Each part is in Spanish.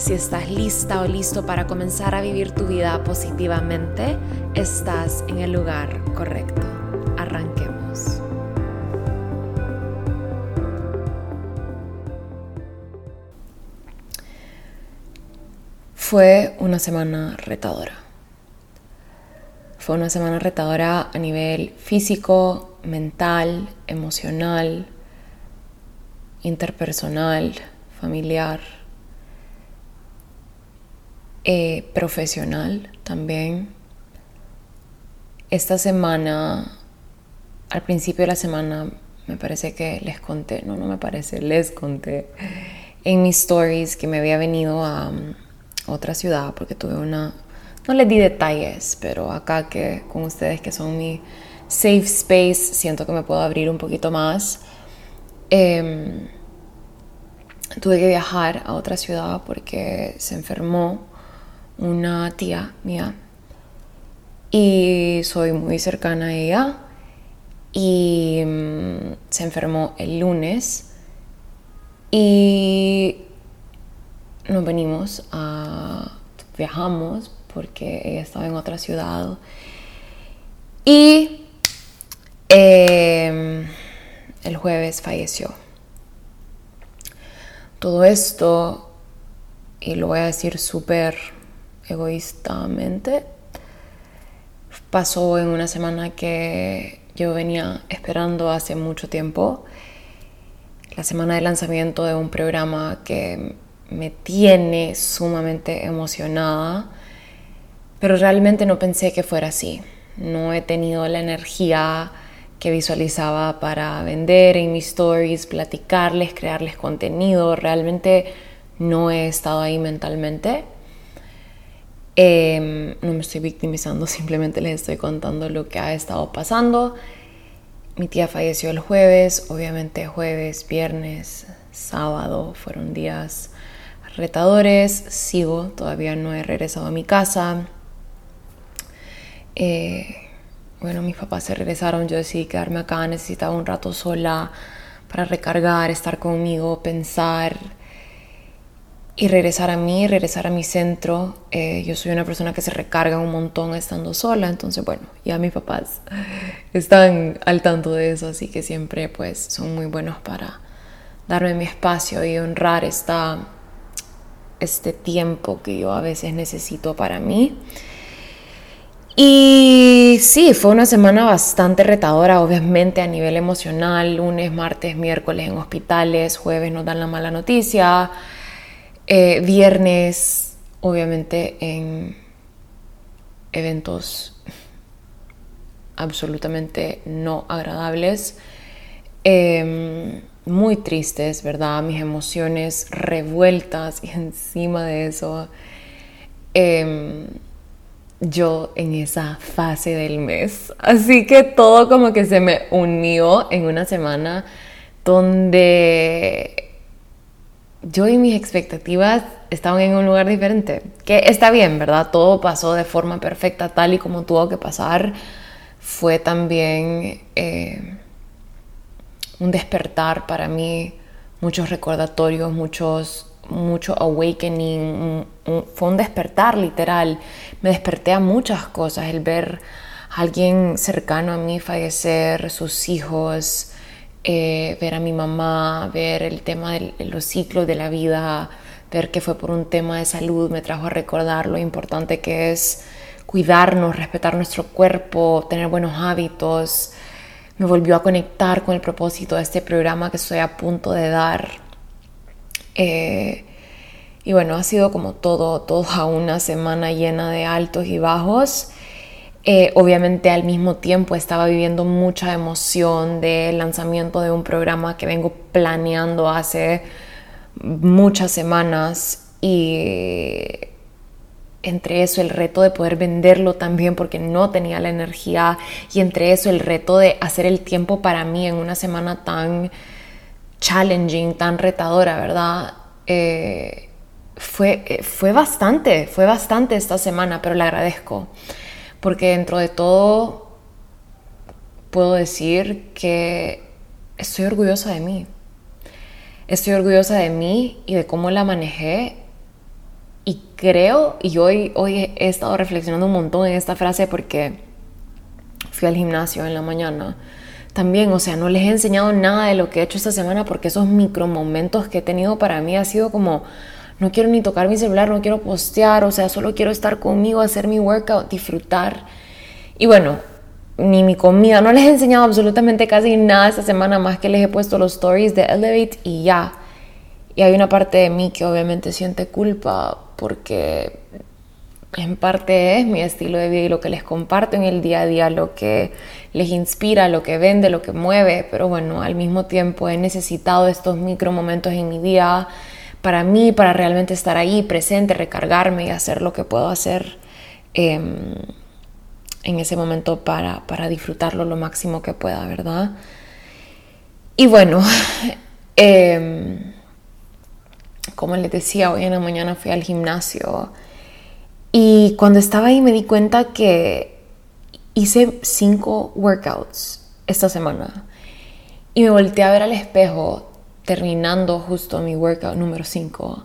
Si estás lista o listo para comenzar a vivir tu vida positivamente, estás en el lugar correcto. Arranquemos. Fue una semana retadora. Fue una semana retadora a nivel físico, mental, emocional, interpersonal, familiar eh, profesional también. Esta semana, al principio de la semana, me parece que les conté, no, no me parece, les conté en mis stories que me había venido a, um, otra ciudad porque tuve una, no les di detalles, pero acá que con ustedes que son mi safe space, siento que me puedo abrir un poquito más. Em, tuve que viajar a otra ciudad porque se enfermó una tía mía. Y soy muy cercana a ella. Y mm, se enfermó el lunes. Y nos venimos a viajamos porque ella estaba en otra ciudad. Y em, el jueves falleció. Todo esto y lo voy a decir súper egoístamente. Pasó en una semana que yo venía esperando hace mucho tiempo. La semana de lanzamiento de un programa que me tiene sumamente emocionada, pero realmente no pensé que fuera así. No he tenido la energía que visualizaba para vender en mis stories, platicarles, crearles contenido. Realmente no he estado ahí mentalmente. Em, no me estoy victimizando, simplemente les estoy contando lo que ha estado pasando. Mi tía falleció el jueves, obviamente jueves, viernes, sábado fueron días retadores. Sigo, todavía no he regresado a mi casa. Eh, bueno, mis papás se regresaron, yo decidí quedarme acá, necesitaba un rato sola para recargar, estar conmigo, pensar y regresar a mí, regresar a mi centro. Eh, yo soy una persona que se recarga un montón estando sola, entonces bueno, ya mis papás están al tanto de eso, así que siempre pues son muy buenos para darme mi espacio y honrar esta, este tiempo que yo a veces necesito para mí. Y sí, fue una semana bastante retadora, obviamente a nivel emocional, lunes, martes, miércoles en hospitales, jueves nos dan la mala noticia. Eh, viernes, obviamente, en eventos absolutamente no agradables, em, muy tristes, ¿verdad? Mis emociones revueltas y encima de eso, em, yo en esa fase del mes. Así que todo como que se me unió en una semana donde yo y mis expectativas estaban en un lugar diferente. Que está bien, ¿verdad? Todo pasó de forma perfecta, tal y como tuvo que pasar. Fue también eh, un despertar para mí, muchos recordatorios, muchos, mucho awakening. fue un despertar literal. Me desperté a muchas cosas, el ver a alguien cercano a mí fallecer, sus hijos eh, ver a mi mamá, ver el tema de los ciclos de la vida, ver que fue por un tema de salud, me trajo a recordar lo importante que es cuidarnos, respetar nuestro cuerpo, tener buenos hábitos. Me volvió a conectar con el propósito de este programa que estoy a punto de dar. Eh, y bueno, ha sido como todo, toda una semana llena de altos y bajos. Eh, obviamente al mismo tiempo estaba viviendo mucha emoción del lanzamiento de un programa que vengo planeando hace muchas semanas y entre eso el reto de poder venderlo también porque no tenía la energía y entre eso el reto de hacer el tiempo para mí en una semana tan challenging, tan retadora, ¿verdad? Eh, fue, eh, fue bastante, fue bastante esta semana, pero le agradezco porque dentro de todo puedo decir que estoy orgullosa de mí. Estoy orgullosa de mí y de cómo la manejé y creo, y hoy, hoy he estado reflexionando un montón en esta frase porque fui al gimnasio en la mañana. También, o sea, no les he enseñado nada de lo que he hecho esta semana porque esos micro momentos que he tenido para mí ha sido como, no quiero ni tocar mi celular, no quiero postear, o sea, solo quiero estar conmigo, hacer mi workout, disfrutar. Y bueno, ni mi comida, no les he enseñado absolutamente casi nada esta semana más que les he puesto los stories de Elevate y ya. Y hay una parte de mí que obviamente siente culpa porque en parte es mi estilo de vida y lo que les comparto en el día a día, lo que les inspira, lo que vende, lo que mueve, pero bueno, al mismo tiempo he necesitado estos micro momentos en mi día para mí, para realmente estar ahí presente, recargarme y hacer lo que puedo hacer em, en ese momento para, para disfrutarlo lo máximo que pueda, ¿verdad? Y bueno, eh, como les decía, hoy en la mañana fui al gimnasio y cuando estaba ahí me di cuenta que hice cinco workouts esta semana y me volteé a ver al espejo terminando justo mi workout número 5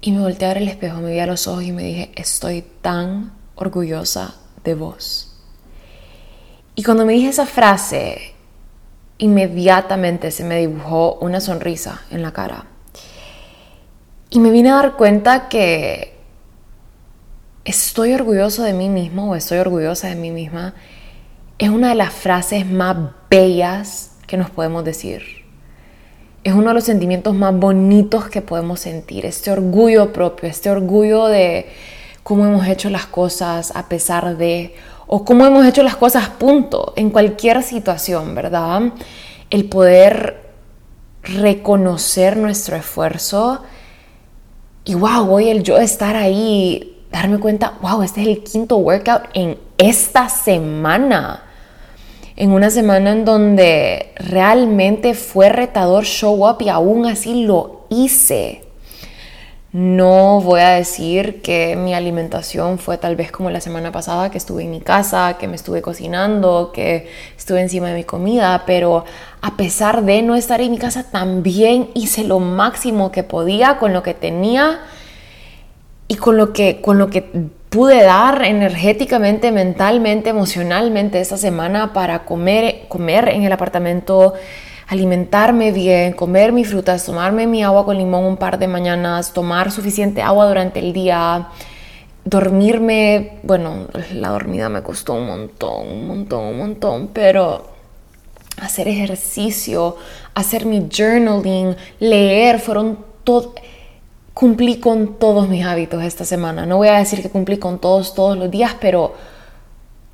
y me volteé a ver al espejo, me vi a los ojos y me dije, estoy tan orgullosa de vos. Y cuando me dije esa frase, inmediatamente se me dibujó una sonrisa en la cara. Y me vine a dar cuenta que estoy orgulloso de mí mismo o estoy orgullosa de mí misma es una de las frases más bellas que nos podemos decir. Es uno de los sentimientos más bonitos que podemos sentir, este orgullo propio, este orgullo de cómo hemos hecho las cosas a pesar de, o cómo hemos hecho las cosas punto, en cualquier situación, ¿verdad? El poder reconocer nuestro esfuerzo y wow, hoy el yo estar ahí, darme cuenta, wow, este es el quinto workout en esta semana. En una semana en donde realmente fue retador show up y aún así lo hice. No voy a decir que mi alimentación fue tal vez como la semana pasada, que estuve en mi casa, que me estuve cocinando, que estuve encima de mi comida, pero a pesar de no estar en mi casa, también hice lo máximo que podía con lo que tenía y con lo que, con lo que pude dar energéticamente, mentalmente, emocionalmente esta semana para comer, comer en el apartamento alimentarme bien, comer mis frutas, tomarme mi agua con limón un par de mañanas, tomar suficiente agua durante el día, dormirme, bueno, la dormida me costó un montón, un montón, un montón, pero hacer ejercicio, hacer mi journaling, leer, fueron todo cumplí con todos mis hábitos esta semana. No voy a decir que cumplí con todos todos los días, pero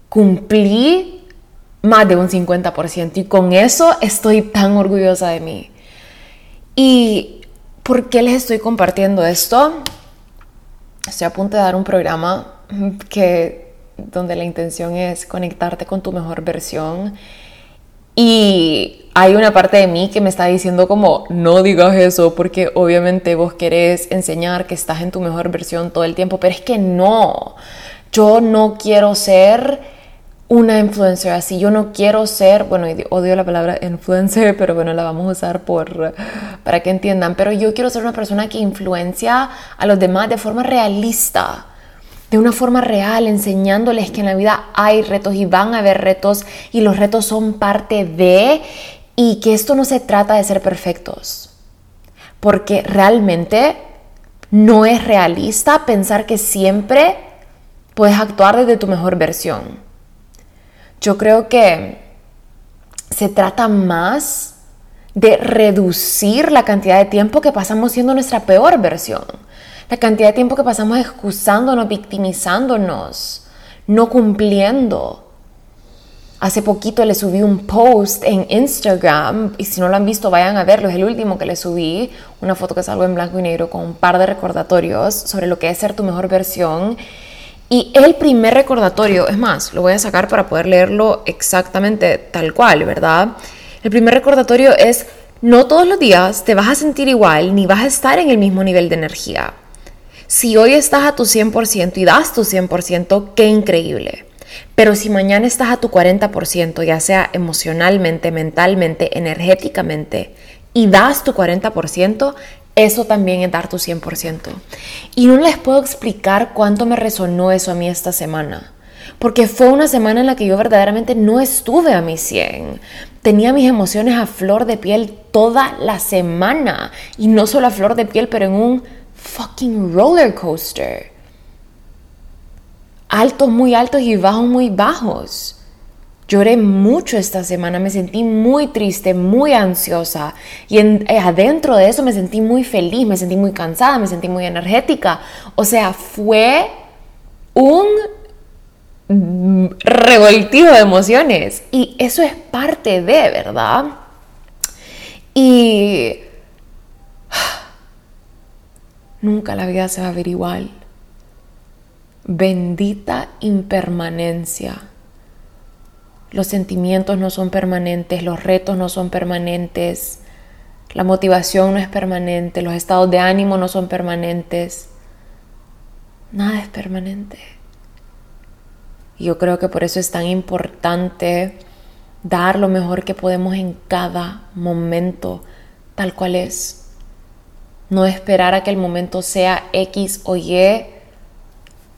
cumplí más de un 50% y con eso estoy tan orgullosa de mí. ¿Y por qué les estoy compartiendo esto? Estoy a punto de dar un programa que donde la intención es conectarte con tu mejor versión y hay una parte de mí que me está diciendo como no digas eso porque obviamente vos querés enseñar que estás en tu mejor versión todo el tiempo, pero es que no. Yo no quiero ser una influencer así. Yo no quiero ser, bueno, odio la palabra influencer, pero bueno, la vamos a usar por, para que entiendan. Pero yo quiero ser una persona que influencia a los demás de forma realista, de una forma real, enseñándoles que en la vida hay retos y van a haber retos y los retos son parte de y que esto no se trata de ser perfectos. Porque realmente no es realista pensar que siempre puedes actuar desde tu mejor versión. Yo creo que se trata más de reducir la cantidad de tiempo que pasamos siendo nuestra peor versión. La cantidad de tiempo que pasamos excusándonos, victimizándonos, no cumpliendo. Hace poquito le subí un post en Instagram y si no lo han visto vayan a verlo, es el último que le subí, una foto que salgo en blanco y negro con un par de recordatorios sobre lo que es ser tu mejor versión. Y el primer recordatorio, es más, lo voy a sacar para poder leerlo exactamente tal cual, ¿verdad? El primer recordatorio es, no todos los días te vas a sentir igual ni vas a estar en el mismo nivel de energía. Si hoy estás a tu 100% y das tu 100%, qué increíble. Pero si mañana estás a tu 40%, ya sea emocionalmente, mentalmente, energéticamente, y das tu 40%, eso también es dar tu 100%. Y no les puedo explicar cuánto me resonó eso a mí esta semana. Porque fue una semana en la que yo verdaderamente no estuve a mi 100. Tenía mis emociones a flor de piel toda la semana. Y no solo a flor de piel, pero en un fucking roller coaster altos muy altos y bajos muy bajos. Lloré mucho esta semana, me sentí muy triste, muy ansiosa y eh, adentro de eso me sentí muy feliz, me sentí muy cansada, me sentí muy energética. O sea, fue un revoltivo de emociones y eso es parte de, ¿verdad? Y nunca la vida se va a ver igual. Bendita impermanencia. Los sentimientos no son permanentes, los retos no son permanentes, la motivación no es permanente, los estados de ánimo no son permanentes. Nada es permanente. Y yo creo que por eso es tan importante dar lo mejor que podemos en cada momento, tal cual es. No esperar a que el momento sea X o Y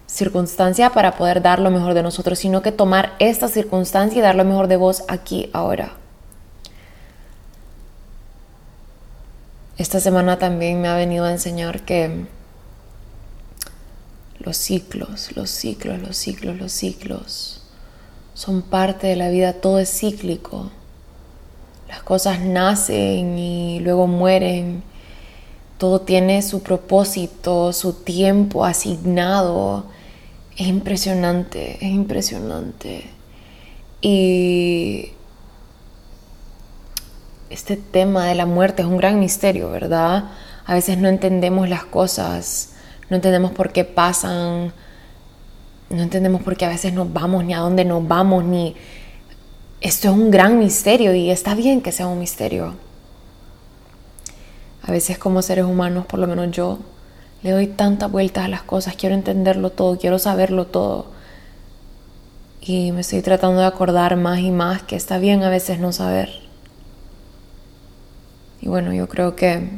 circunstancia para poder dar lo mejor de nosotros, sino que tomar esta circunstancia y dar lo mejor de vos aquí, ahora. Esta semana también me ha venido a enseñar que los ciclos, los ciclos, los ciclos, los ciclos son parte de la vida, todo es cíclico. Las cosas nacen y luego mueren. Todo tiene su propósito, su tiempo asignado es impresionante, es impresionante. Y este tema de la muerte es un gran misterio, ¿verdad? A veces no entendemos las cosas, no entendemos por qué pasan, no entendemos por qué a veces nos vamos, ni a dónde nos vamos, ni... Esto es un gran misterio y está bien que sea un misterio. A veces como seres humanos, por lo menos yo, le doy tantas vueltas a las cosas, quiero entenderlo todo, quiero saberlo todo. Y me estoy tratando de acordar más y más que está bien a veces no saber. Y bueno, yo creo que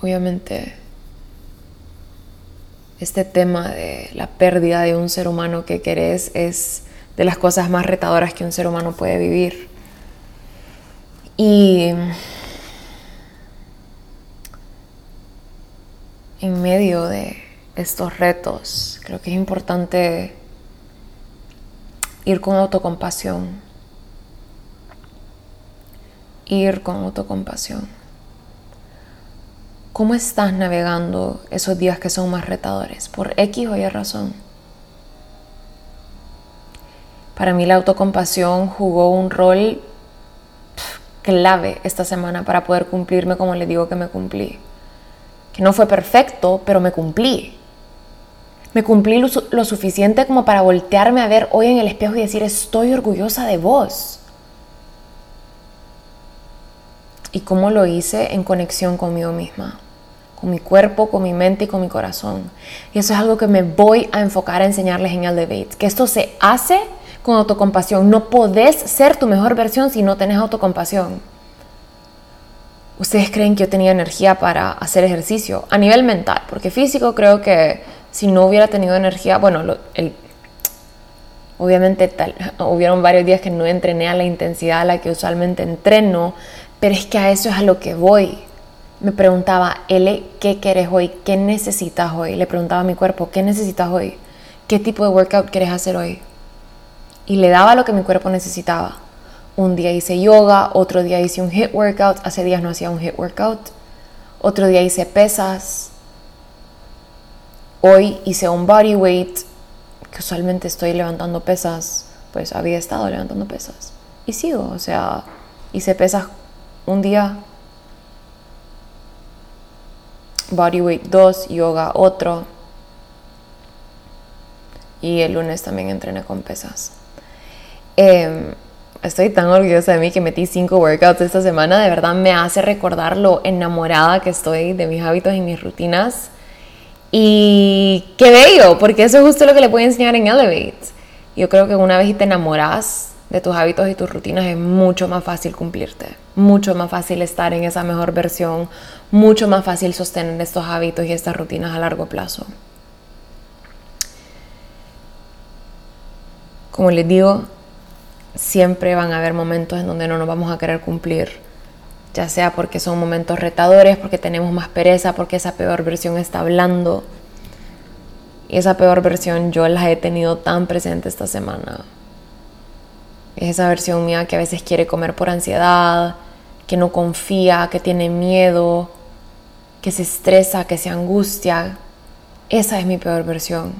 obviamente este tema de la pérdida de un ser humano que querés es de las cosas más retadoras que un ser humano puede vivir. Y en medio de estos retos, creo que es importante ir con autocompasión. Ir con autocompasión. ¿Cómo estás navegando esos días que son más retadores? ¿Por X o Y razón? Para mí la autocompasión jugó un rol clave esta semana para poder cumplirme como le digo que me cumplí que no fue perfecto, pero me cumplí. Me cumplí lo, suficiente como para voltearme a ver hoy en el espejo y decir, estoy orgullosa de vos. Y cómo lo hice en conexión conmigo misma, con mi cuerpo, con mi mente y con mi corazón. Y eso es algo que me voy a enfocar a enseñarles en el debate, que esto se hace con autocompasión. No podés ser tu mejor versión si no tenés autocompasión. ¿Ustedes creen que yo tenía energía para hacer ejercicio? A nivel mental, porque físico creo que si no hubiera tenido energía, bueno, obviamente tal, hubieron varios días que no entrené a la intensidad a la que usualmente entreno, pero es que a eso es a lo que voy. Me preguntaba, L, ¿qué quieres hoy? ¿Qué necesitas hoy? Le preguntaba a mi cuerpo, ¿qué necesitas hoy? ¿Qué tipo de workout quieres hacer hoy? Y le daba lo que mi cuerpo necesitaba. Un día hice yoga, otro día hice un hit workout, hace días no hacía un hit workout. Otro día hice pesas. Hoy hice un body weight, que usualmente estoy levantando pesas pues había estado levantando pesas. Y sigo, o sea, hice pesas un día, bodyweight 2, yoga otro. Y el lunes también entrené con pesas. Em, estoy tan orgullosa de mí que metí cinco workouts esta semana. De verdad me hace recordar lo enamorada que estoy de mis hábitos y mis rutinas. Y qué bello, porque eso es justo lo que le puedo enseñar en Elevate. Yo creo que una vez te enamoras de tus hábitos y tus rutinas es mucho más fácil cumplirte, mucho más fácil estar en esa mejor versión, mucho más fácil sostener estos hábitos y estas rutinas a largo plazo. Como les digo, siempre van a haber momentos en donde no nos vamos a querer cumplir, ya sea porque son momentos retadores, porque tenemos más pereza, porque esa peor versión está hablando. Y esa peor versión yo la he tenido tan presente esta semana. Es esa versión mía que a veces quiere comer por ansiedad, que no confía, que tiene miedo, que se estresa, que se angustia. Esa es mi peor versión.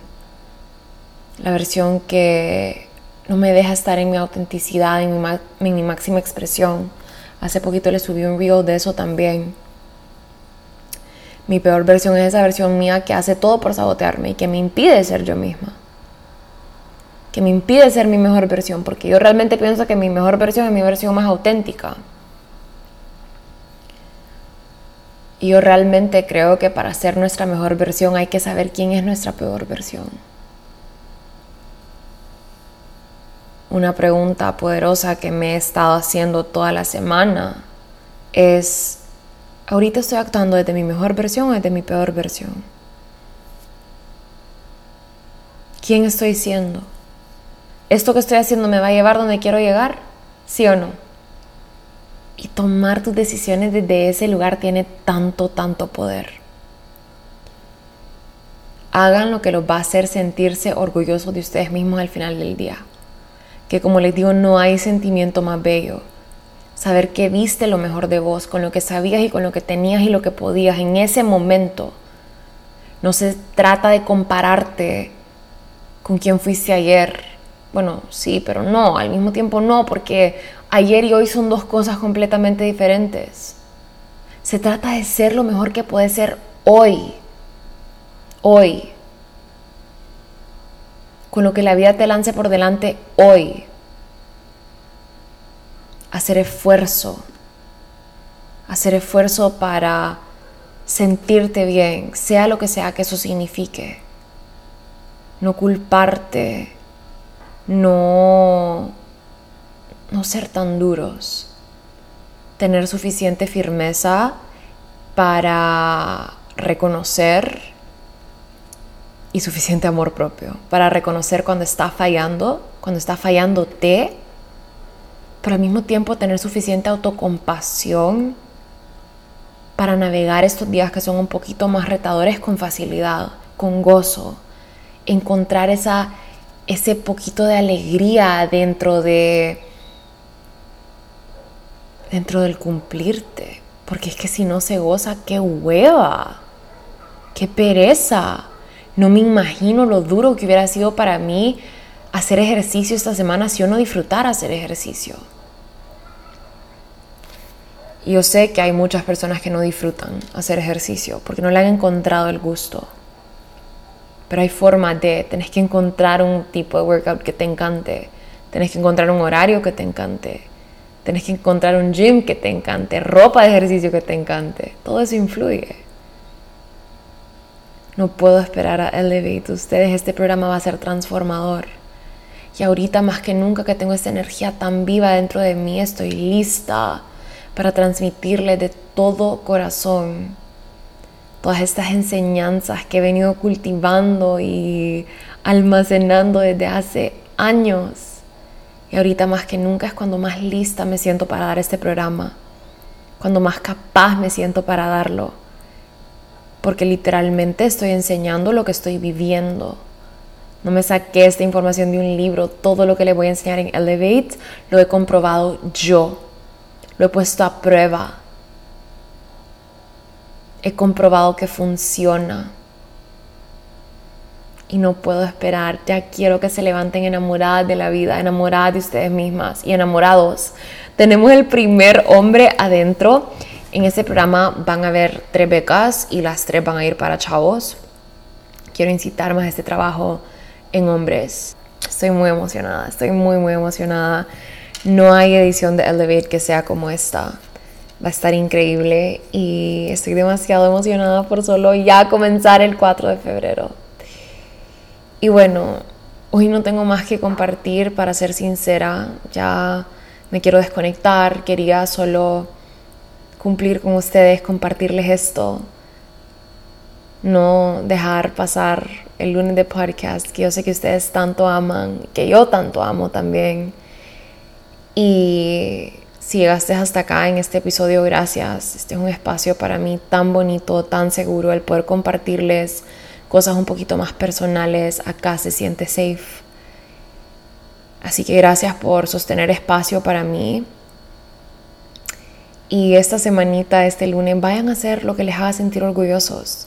La versión que no me deja estar en mi autenticidad, en mi, máxima expresión. Hace poquito le subí un reel de eso también. Mi peor versión es esa versión mía que hace todo por sabotearme y que me impide ser yo misma. Que me impide ser mi mejor versión, porque yo realmente pienso que mi mejor versión es mi versión más auténtica. Y yo realmente creo que para ser nuestra mejor versión hay que saber quién es nuestra peor versión. Una pregunta poderosa que me he estado haciendo toda la semana es, ¿ahorita estoy actuando desde mi mejor versión o desde mi peor versión? ¿Quién estoy siendo? ¿Esto que estoy haciendo me va a llevar donde quiero llegar? ¿Sí o no? Y tomar tus decisiones desde ese lugar tiene tanto, tanto poder. Hagan lo que los va a hacer sentirse orgullosos de ustedes mismos al final del día que como les digo, no hay sentimiento más bello. Saber que viste lo mejor de vos, con lo que sabías y con lo que tenías y lo que podías en ese momento. No se trata de compararte con quien fuiste ayer. Bueno, sí, pero no, al mismo tiempo no, porque ayer y hoy son dos cosas completamente diferentes. Se trata de ser lo mejor que puedes ser hoy. Hoy con lo que la vida te lance por delante hoy. Hacer esfuerzo. Hacer esfuerzo para sentirte bien, sea lo que sea que eso signifique. No culparte, no, no ser tan duros. Tener suficiente firmeza para reconocer y suficiente amor propio para reconocer cuando está fallando, cuando está fallándote, pero al mismo tiempo tener suficiente autocompasión para navegar estos días que son un poquito más retadores con facilidad, con gozo, encontrar esa, ese poquito de alegría dentro de dentro del cumplirte, porque es que si no se goza, qué hueva, qué pereza. No me imagino lo duro que hubiera sido para mí hacer ejercicio esta semana si yo no disfrutara hacer ejercicio. Y yo sé que hay muchas personas que no disfrutan hacer ejercicio porque no le han encontrado el gusto. Pero hay forma de, tenés que encontrar un tipo de workout que te encante, tenés que encontrar un horario que te encante, tenés que encontrar un gym que te encante, ropa de ejercicio que te encante. Todo eso influye. No puedo esperar a Elevate ustedes. Este programa va a ser transformador. Y ahorita más que nunca que tengo esta energía tan viva dentro de mí, estoy lista para transmitirle de todo corazón todas estas enseñanzas que he venido cultivando y almacenando desde hace años. Y ahorita más que nunca es cuando más lista me siento para dar este programa, cuando más capaz me siento para darlo porque literalmente estoy enseñando lo que estoy viviendo. No me saqué esta información de un libro, todo lo que le voy a enseñar en Elevate lo he comprobado yo, lo he puesto a prueba, he comprobado que funciona. y no puedo esperar. Ya quiero que se levanten enamoradas de la vida, enamoradas de ustedes mismas y enamorados. Tenemos el primer hombre adentro. En este programa van a haber tres becas y las tres van a ir para chavos. Quiero incitar más a este trabajo en hombres. Estoy muy emocionada, estoy muy, muy emocionada. No hay edición de Elevate que sea como esta. Va a estar increíble y estoy demasiado emocionada por solo ya comenzar el 4 de febrero. Y bueno, hoy no tengo más que compartir para ser sincera. Ya me quiero desconectar. Quería solo cumplir con ustedes, compartirles esto. No dejar pasar el lunes de podcast que yo sé que ustedes tanto aman, que yo tanto amo también. Y si llegaste hasta acá en este episodio, gracias. Este es un espacio para mí tan bonito, tan seguro, el poder compartirles cosas un poquito más personales. Acá se siente safe. Así que gracias por sostener espacio para mí. Y esta semanita, este lunes, vayan a hacer lo que les haga sentir orgullosos.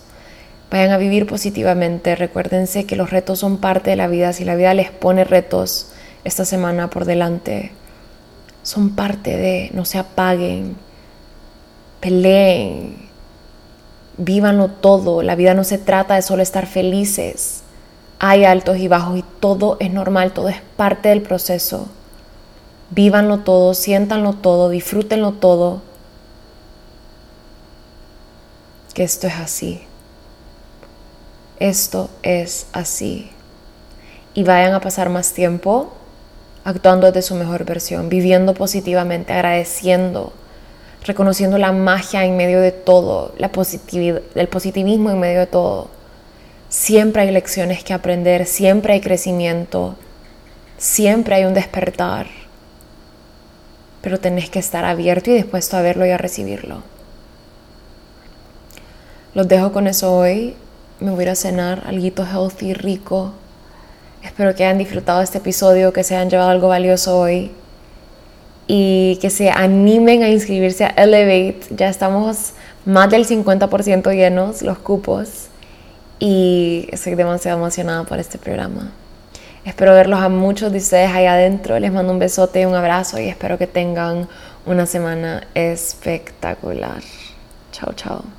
Vayan a vivir positivamente. Recuérdense que los retos son parte de la vida. Si la vida les pone retos esta semana por delante, son parte de, no se apaguen, peleen, vívanlo todo. La vida no se trata de solo estar felices. Hay altos y bajos y todo es normal, todo es parte del proceso. Vívanlo todo, siéntanlo todo, disfrútenlo todo. Esto es así. Esto es así. Y vayan a pasar más tiempo actuando desde su mejor versión, viviendo positivamente, agradeciendo, reconociendo la magia en medio de todo, la positividad, el positivismo en medio de todo. Siempre hay lecciones que aprender, siempre hay crecimiento, siempre hay un despertar, pero tenés que estar abierto y dispuesto a verlo y a recibirlo. Los dejo con eso hoy. Me voy a cenar algo healthy, rico, Espero que hayan disfrutado este episodio, que se hayan llevado algo valioso hoy y que se animen a inscribirse a Elevate. Ya estamos más del 50% llenos los cupos y estoy demasiado emocionada por este programa. Espero verlos a muchos de ustedes ahí adentro. Les mando un besote un abrazo y espero que tengan una semana espectacular. Chao, chao.